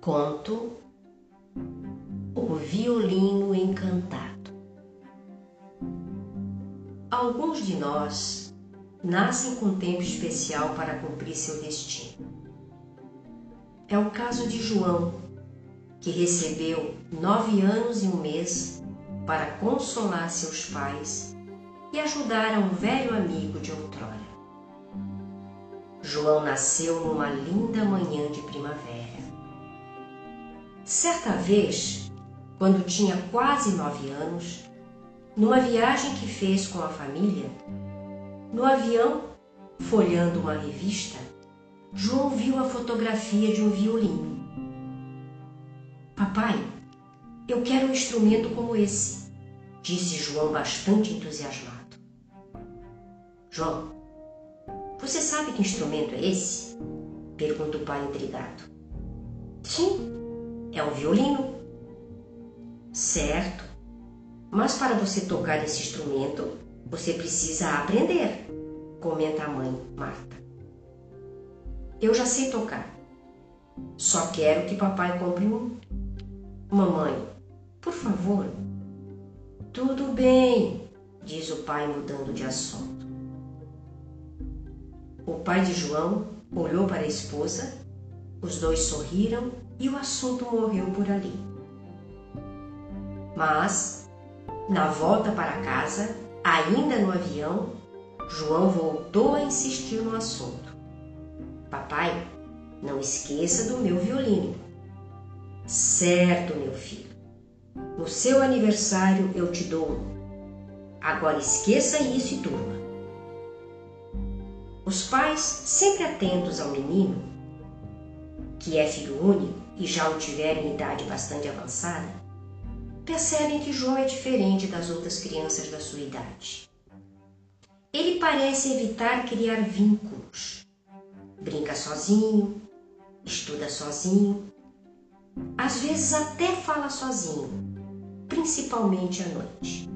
Conto O Violino Encantado. Alguns de nós nascem com tempo especial para cumprir seu destino. É o caso de João, que recebeu nove anos e um mês para consolar seus pais e ajudar a um velho amigo de outrora. João nasceu numa linda manhã de primavera. Certa vez, quando tinha quase nove anos, numa viagem que fez com a família, no avião, folhando uma revista, João viu a fotografia de um violino. Papai, eu quero um instrumento como esse, disse João bastante entusiasmado. João, você sabe que instrumento é esse? pergunta o pai intrigado. Sim, é o violino. Certo. Mas para você tocar esse instrumento, você precisa aprender, comenta a mãe, Marta. Eu já sei tocar. Só quero que papai compre um. Mamãe, por favor. Tudo bem, diz o pai mudando de assunto. O pai de João olhou para a esposa, os dois sorriram e o assunto morreu por ali. Mas, na volta para casa, ainda no avião, João voltou a insistir no assunto. Papai, não esqueça do meu violino. Certo, meu filho. No seu aniversário eu te dou. Agora esqueça isso e durma. Os pais, sempre atentos ao menino, que é filho único e já o tiver em idade bastante avançada, percebem que João é diferente das outras crianças da sua idade. Ele parece evitar criar vínculos. Brinca sozinho, estuda sozinho, às vezes até fala sozinho, principalmente à noite.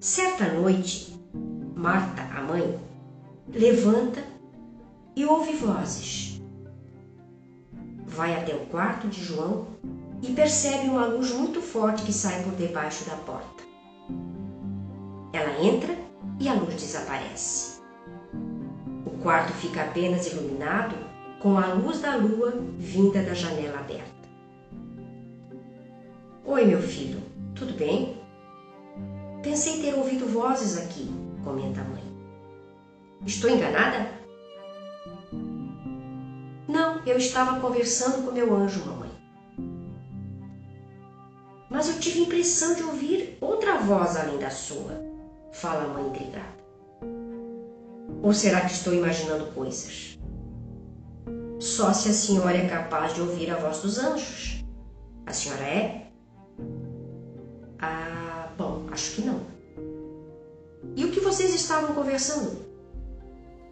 Certa noite, Marta, a mãe, levanta e ouve vozes. Vai até o quarto de João e percebe uma luz muito forte que sai por debaixo da porta. Ela entra e a luz desaparece. O quarto fica apenas iluminado com a luz da lua vinda da janela aberta. Oi, meu filho, tudo bem? Pensei ter ouvido vozes aqui, comenta a mãe. Estou enganada? Eu estava conversando com meu anjo, mamãe. Mas eu tive a impressão de ouvir outra voz além da sua, fala a mãe intrigada. Ou será que estou imaginando coisas? Só se a senhora é capaz de ouvir a voz dos anjos. A senhora é? Ah, bom, acho que não. E o que vocês estavam conversando?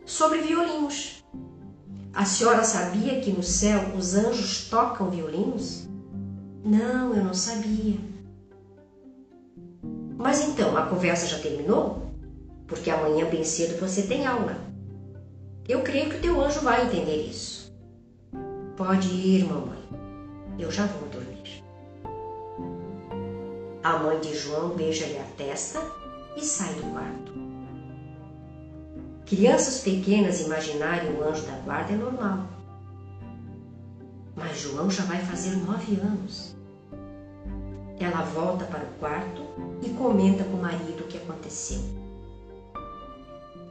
Sobre violinos. A senhora sabia que no céu os anjos tocam violinos? Não, eu não sabia. Mas então, a conversa já terminou? Porque amanhã bem cedo você tem aula. Eu creio que o teu anjo vai entender isso. Pode ir, mamãe. Eu já vou dormir. A mãe de João beija-lhe a testa e sai do quarto. Crianças pequenas imaginarem o anjo da guarda é normal. Mas João já vai fazer nove anos. Ela volta para o quarto e comenta com o marido o que aconteceu.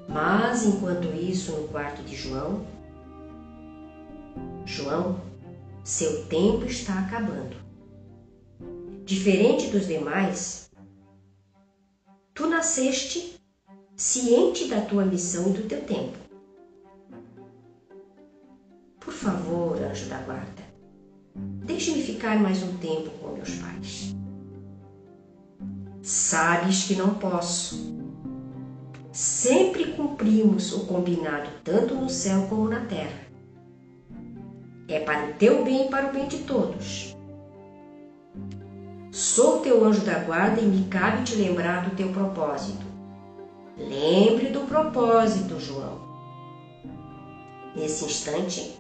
Mas enquanto isso, no quarto de João, João, seu tempo está acabando. Diferente dos demais, tu nasceste ciente da tua missão e do teu tempo. Por favor, anjo da guarda, deixe-me ficar mais um tempo com meus pais. Sabes que não posso. Sempre cumprimos o combinado tanto no céu como na terra. É para o teu bem e para o bem de todos. Sou teu anjo da guarda e me cabe te lembrar do teu propósito Lembre do propósito, João. Nesse instante,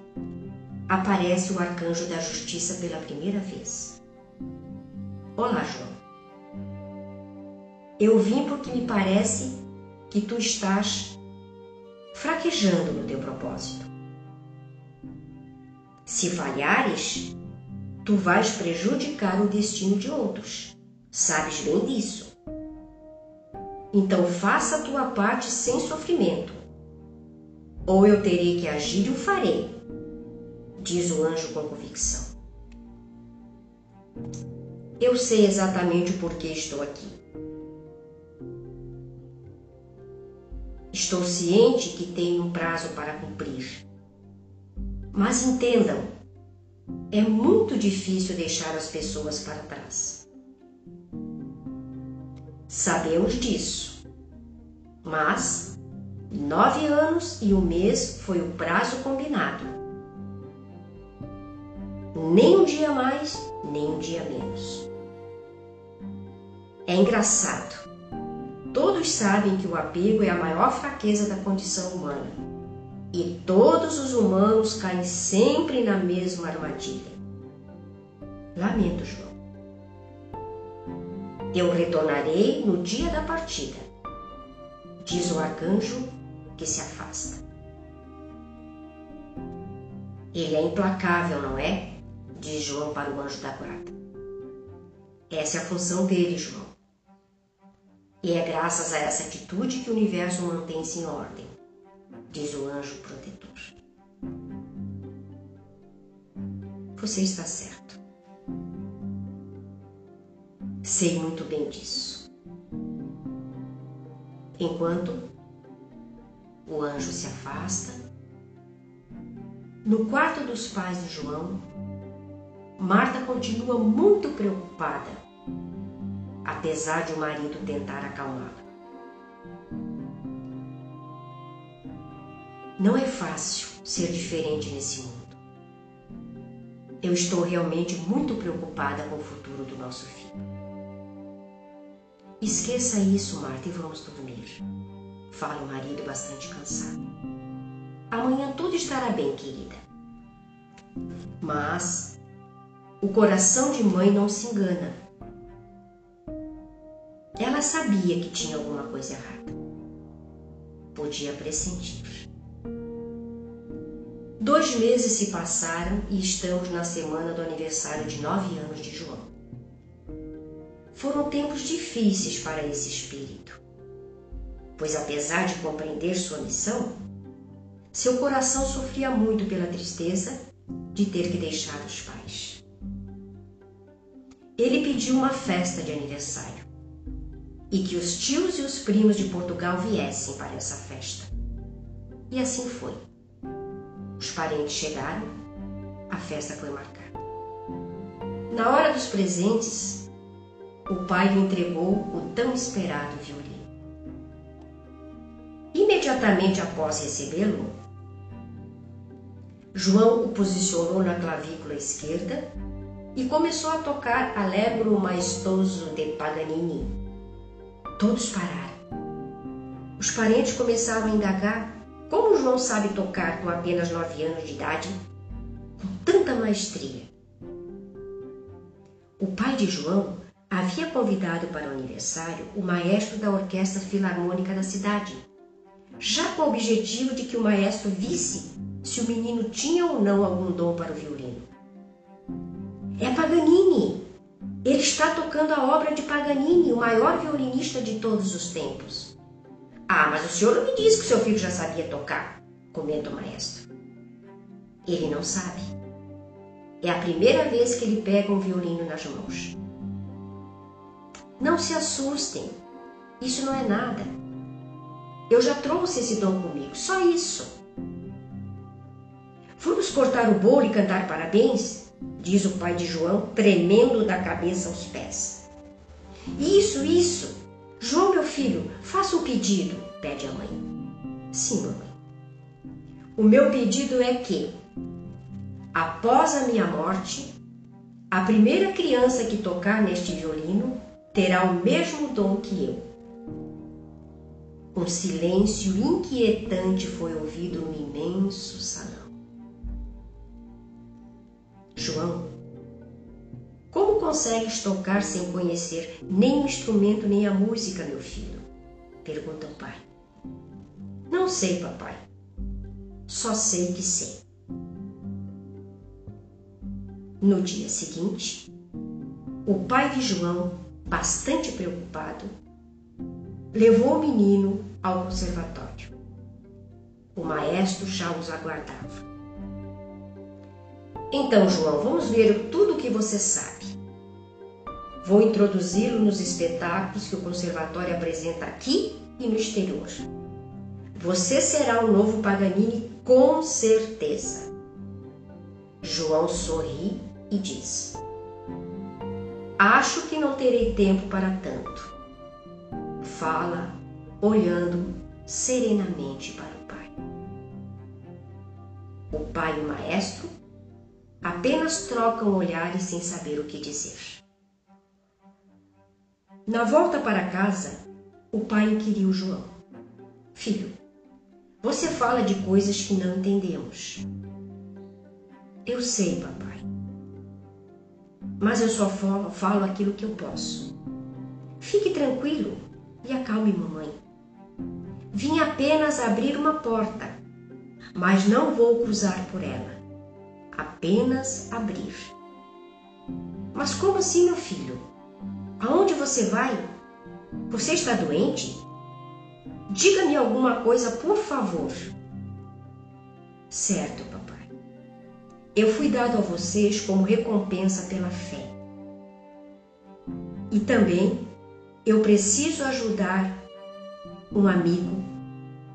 aparece o arcanjo da justiça pela primeira vez. Olá, João. Eu vim porque me parece que tu estás fraquejando no teu propósito. Se falhares, tu vais prejudicar o destino de outros. Sabes bem disso. Então faça a tua parte sem sofrimento. Ou eu terei que agir e o farei, diz o anjo com convicção. Eu sei exatamente o porquê estou aqui. Estou ciente que tenho um prazo para cumprir. Mas entendam, é muito difícil deixar as pessoas para trás. Sabemos disso, mas nove anos e um mês foi o prazo combinado. Nem um dia mais, nem um dia menos. É engraçado. Todos sabem que o apego é a maior fraqueza da condição humana e todos os humanos caem sempre na mesma armadilha. Lamento, João. Eu retornarei no dia da partida, diz o arcanjo que se afasta. Ele é implacável, não é? Diz João para o anjo da guarda. Essa é a função dele, João. E é graças a essa atitude que o universo mantém-se em ordem diz o anjo protetor. Você está certo. Sei muito bem disso. Enquanto o anjo se afasta, no quarto dos pais de João, Marta continua muito preocupada, apesar de o marido tentar acalmá-la. Não é fácil ser diferente nesse mundo. Eu estou realmente muito preocupada com o futuro do nosso filho. Esqueça isso, Marta, e vamos dormir. Fala o marido bastante cansado. Amanhã tudo estará bem, querida. Mas o coração de mãe não se engana. Ela sabia que tinha alguma coisa errada. Podia pressentir. Dois meses se passaram e estamos na semana do aniversário de nove anos de João. Foram tempos difíceis para esse espírito, pois apesar de compreender sua missão, seu coração sofria muito pela tristeza de ter que deixar os pais. Ele pediu uma festa de aniversário e que os tios e os primos de Portugal viessem para essa festa. E assim foi. Os parentes chegaram, a festa foi marcada. Na hora dos presentes, o pai lhe entregou o tão esperado violino. Imediatamente após recebê-lo, João o posicionou na clavícula esquerda e começou a tocar Allegro Maestoso de Paganini. Todos pararam. Os parentes começaram a indagar como João sabe tocar com apenas nove anos de idade com tanta maestria? O pai de João havia convidado para o aniversário o maestro da orquestra filarmônica da cidade, já com o objetivo de que o maestro visse se o menino tinha ou não algum dom para o violino. É Paganini! Ele está tocando a obra de Paganini, o maior violinista de todos os tempos. Ah, mas o senhor não me disse que seu filho já sabia tocar, comenta o maestro. Ele não sabe. É a primeira vez que ele pega um violino nas mãos. Não se assustem, isso não é nada. Eu já trouxe esse dom comigo, só isso. Vamos cortar o bolo e cantar parabéns? Diz o pai de João, tremendo da cabeça aos pés. Isso, isso! João, meu filho, faça um pedido, pede a mãe. Sim, mamãe. O meu pedido é que, após a minha morte, a primeira criança que tocar neste violino terá o mesmo dom que eu. Um silêncio inquietante foi ouvido no imenso salão. João, como consegues tocar sem conhecer nem o instrumento nem a música, meu filho? Pergunta o pai. Não sei, papai. Só sei que sei. No dia seguinte, o pai de João, bastante preocupado, levou o menino ao conservatório. O maestro já os aguardava. Então, João, vamos ver tudo o que você sabe. Vou introduzi-lo nos espetáculos que o conservatório apresenta aqui e no exterior. Você será o novo Paganini com certeza. João sorri e diz: Acho que não terei tempo para tanto. Fala, olhando serenamente para o pai. O pai e o maestro apenas trocam olhares sem saber o que dizer. Na volta para casa, o pai inquiriu João: Filho, você fala de coisas que não entendemos. Eu sei, papai. Mas eu só falo aquilo que eu posso. Fique tranquilo e acalme mamãe. Vim apenas abrir uma porta, mas não vou cruzar por ela apenas abrir. Mas como assim, meu filho? Aonde você vai? Você está doente? Diga-me alguma coisa, por favor. Certo, papai. Eu fui dado a vocês como recompensa pela fé. E também eu preciso ajudar um amigo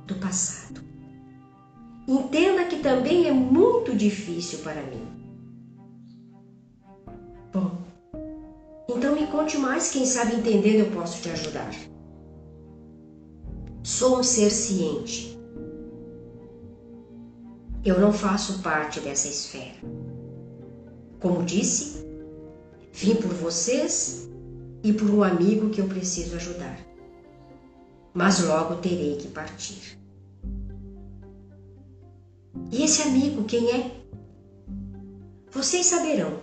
do passado. Entenda que também é muito difícil para mim. Bom, então me conte mais, quem sabe entendendo eu posso te ajudar. Sou um ser ciente. Eu não faço parte dessa esfera. Como disse, vim por vocês e por um amigo que eu preciso ajudar. Mas logo terei que partir. E esse amigo, quem é? Vocês saberão.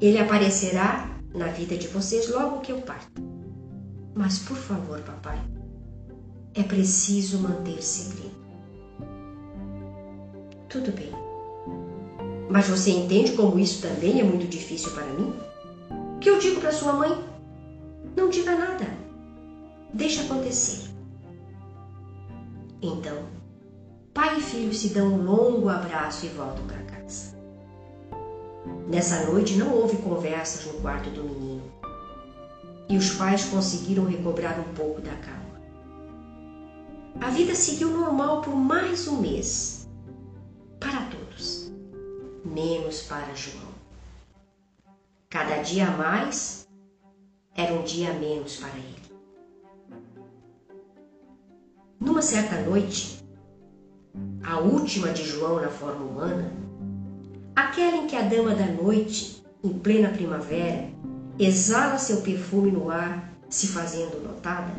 Ele aparecerá na vida de vocês logo que eu parto. Mas por favor, papai, é preciso manter segredo. Tudo bem. Mas você entende como isso também é muito difícil para mim? O que eu digo para sua mãe? Não diga nada. Deixa acontecer. Então, pai e filho se dão um longo abraço e voltam para casa. Nessa noite não houve conversas no quarto do menino e os pais conseguiram recobrar um pouco da calma. A vida seguiu normal por mais um mês menos para João. Cada dia a mais era um dia a menos para ele. Numa certa noite, a última de João na forma humana, aquela em que a dama da noite, em plena primavera, exala seu perfume no ar, se fazendo notada,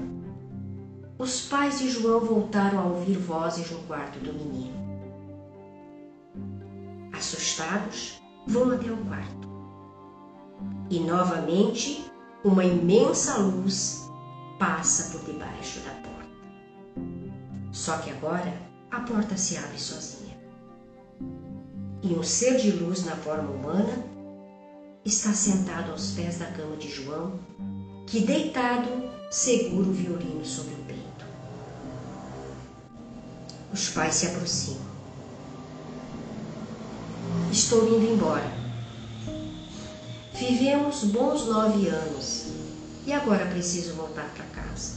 os pais de João voltaram a ouvir vozes no quarto do menino. Assustados, vão até o quarto. E novamente uma imensa luz passa por debaixo da porta. Só que agora a porta se abre sozinha. E um ser de luz na forma humana está sentado aos pés da cama de João, que deitado segura o violino sobre o peito. Os pais se aproximam. Estou indo embora. Vivemos bons nove anos e agora preciso voltar para casa.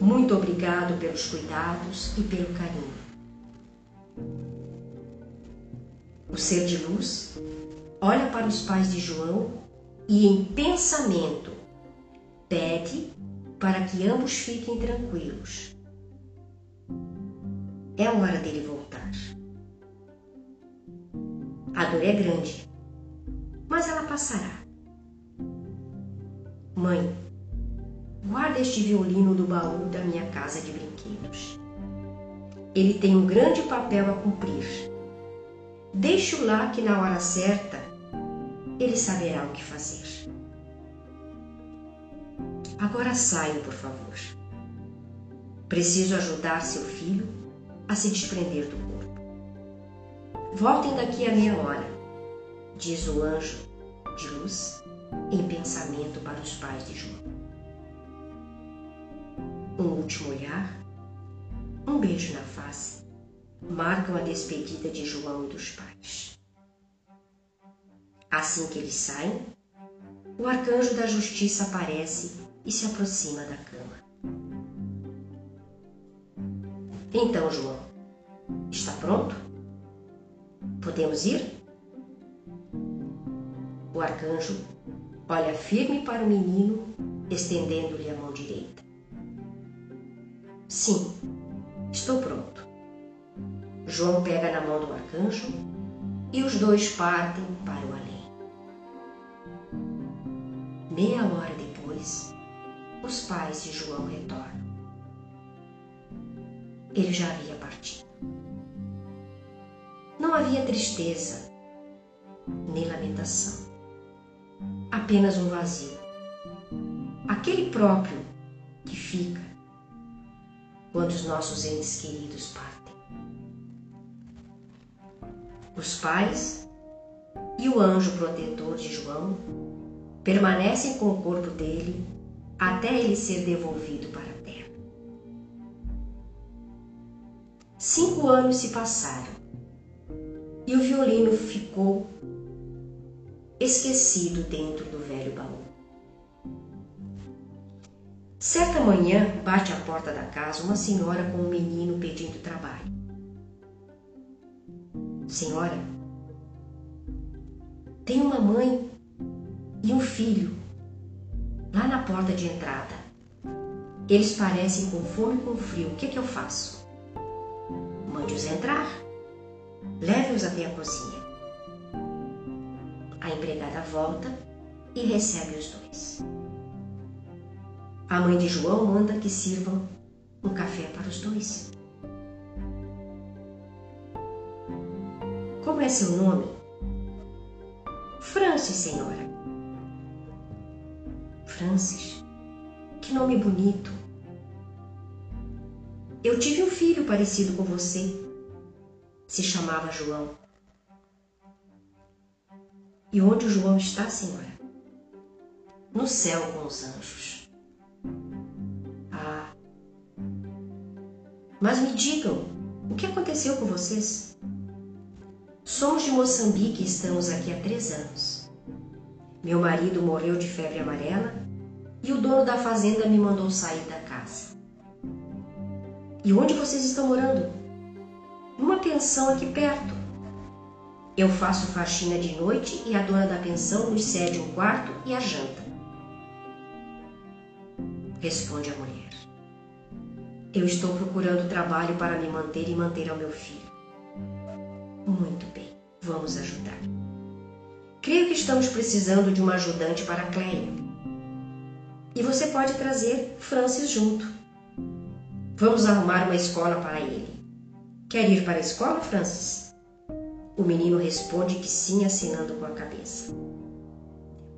Muito obrigado pelos cuidados e pelo carinho. O ser de luz olha para os pais de João e, em pensamento, pede para que ambos fiquem tranquilos. É hora dele voltar. A dor é grande, mas ela passará. Mãe, Guarda este violino do baú da minha casa de brinquedos. Ele tem um grande papel a cumprir. Deixe-o lá que na hora certa ele saberá o que fazer. Agora saiam, por favor. Preciso ajudar seu filho a se desprender do corpo. Voltem daqui a meia hora, diz o anjo de luz em pensamento para os pais de João. Um último olhar, um beijo na face, marcam a despedida de João e dos pais. Assim que eles saem, o arcanjo da justiça aparece e se aproxima da cama. Então, João, está pronto? Podemos ir? O arcanjo olha firme para o menino, estendendo-lhe a mão direita. Sim, estou pronto. João pega na mão do arcanjo e os dois partem para o além. Meia hora depois, os pais de João retornam. Ele já havia partido. Não havia tristeza nem lamentação, apenas um vazio. Aquele próprio que fica quando os nossos entes queridos partem. Os pais e o anjo protetor de João permanecem com o corpo dele até ele ser devolvido para a terra. Cinco anos se passaram e o violino ficou esquecido dentro do velho baú. Certa manhã, bate à porta da casa uma senhora com um menino pedindo trabalho. Senhora, tem uma mãe e um filho lá na porta de entrada. Eles parecem com fome e com frio. O que, é que eu faço? Mande-os entrar. Leve-os até a cozinha. A empregada volta e recebe os dois. A mãe de João manda que sirvam um café para os dois. Como é seu nome? Francis, senhora. Francis, que nome bonito. Eu tive um filho parecido com você. Se chamava João. E onde o João está, senhora? No céu com os anjos. Ah. Mas me digam, o que aconteceu com vocês? Somos de Moçambique e estamos aqui há três anos. Meu marido morreu de febre amarela e o dono da fazenda me mandou sair da casa. E onde vocês estão morando? Numa pensão aqui perto. Eu faço faxina de noite e a dona da pensão nos cede um quarto e a janta. Responde a mulher. Eu estou procurando trabalho para me manter e manter ao meu filho. Muito bem, vamos ajudar. Creio que estamos precisando de uma ajudante para a Cleia. E você pode trazer Francis junto. Vamos arrumar uma escola para ele. Quer ir para a escola, Francis? O menino responde que sim, assinando com a cabeça.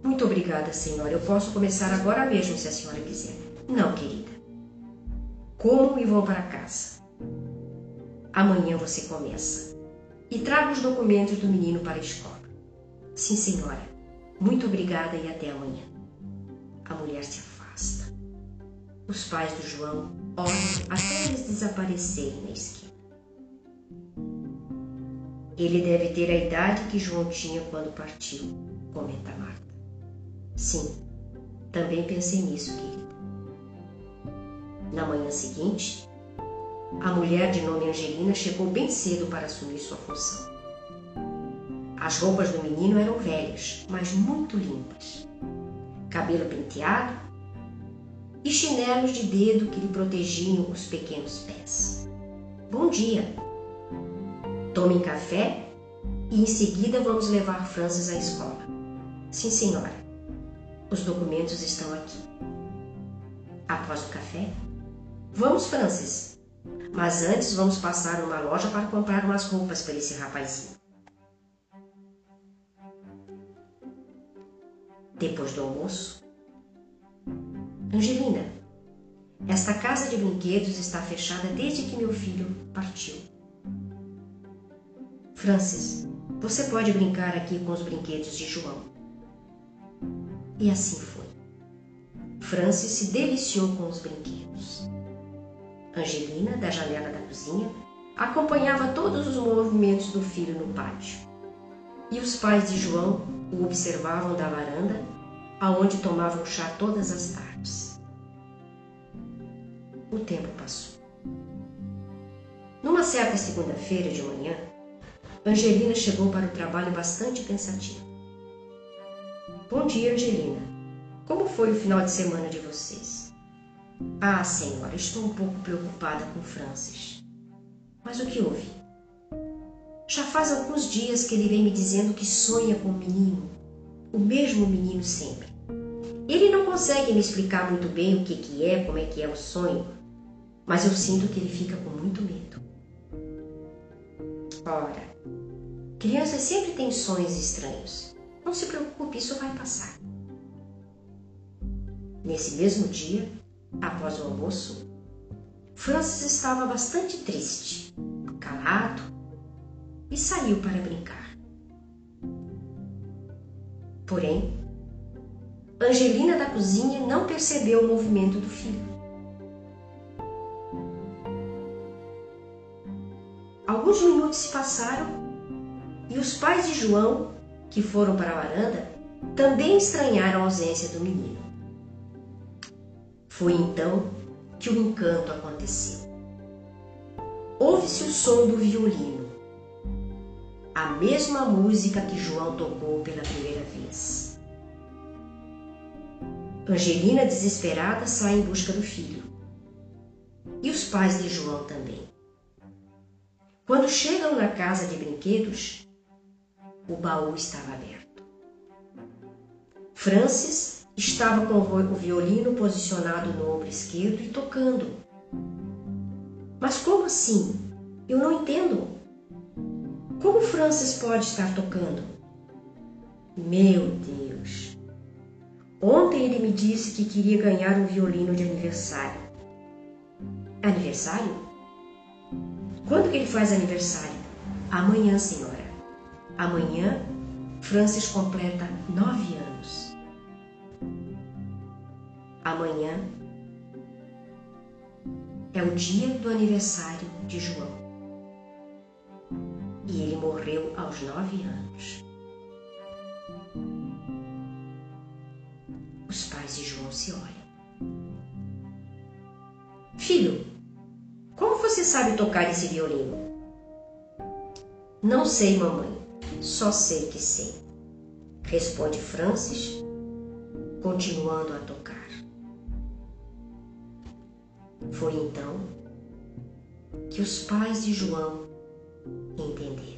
Muito obrigada, senhora. Eu posso começar agora mesmo, se a senhora quiser. Não, querida. Comam e vão para casa. Amanhã você começa. E traga os documentos do menino para a escola. Sim, senhora. Muito obrigada e até amanhã. A mulher se afasta. Os pais do João olham até eles desaparecerem na esquina. Ele deve ter a idade que João tinha quando partiu, comenta Marta. Sim, também pensei nisso, querida. Na manhã seguinte, a mulher de nome Angelina chegou bem cedo para assumir sua função. As roupas do menino eram velhas, mas muito limpas cabelo penteado e chinelos de dedo que lhe protegiam os pequenos pés. Bom dia! tomem café e em seguida vamos levar Francis à escola. Sim, senhora. Os documentos estão aqui. Após o café, vamos, Francis. Mas antes vamos passar numa loja para comprar umas roupas para esse rapazinho. Depois do almoço, Angelina, esta casa de brinquedos está fechada desde que meu filho partiu. Francis, você pode brincar aqui com os brinquedos de João. E assim foi. Francis se deliciou com os brinquedos. Angelina, da janela da cozinha, acompanhava todos os movimentos do filho no pátio. E os pais de João o observavam da varanda, aonde tomavam chá todas as tardes. O tempo passou. Numa certa segunda-feira de manhã, Angelina chegou para o trabalho bastante pensativa. Bom dia, Angelina. Como foi o final de semana de vocês? Ah, senhora, estou um pouco preocupada com Francis. Mas o que houve? Já faz alguns dias que ele vem me dizendo que sonha com o um menino, o mesmo menino sempre. Ele não consegue me explicar muito bem o que, que é, como é que é o sonho, mas eu sinto que ele fica com muito medo. Ora, crianças sempre têm sonhos estranhos. Não se preocupe, isso vai passar. Nesse mesmo dia, após o almoço, Francis estava bastante triste, calado e saiu para brincar. Porém, Angelina da cozinha não percebeu o movimento do filho. Alguns minutos se passaram e os pais de João, que foram para a varanda, também estranharam a ausência do menino. Foi então que o encanto aconteceu. Ouve-se o som do violino, a mesma música que João tocou pela primeira vez. Angelina, desesperada, sai em busca do filho. E os pais de João também. Quando chegam na casa de brinquedos, o baú estava aberto. Francis estava com o violino posicionado no ombro esquerdo e tocando. Mas como assim? Eu não entendo. Como Francis pode estar tocando? Meu Deus! Ontem ele me disse que queria ganhar um violino de aniversário. Aniversário? Quando que ele faz aniversário? Amanhã, senhora. Amanhã, Francis completa nove anos. Amanhã é o dia do aniversário de João. E ele morreu aos nove anos. Os pais de João se olham. Filho, você sabe tocar esse violino? Não sei, mamãe. Só sei que sei. Responde Francis, continuando a tocar. Foi então que os pais de João entenderam.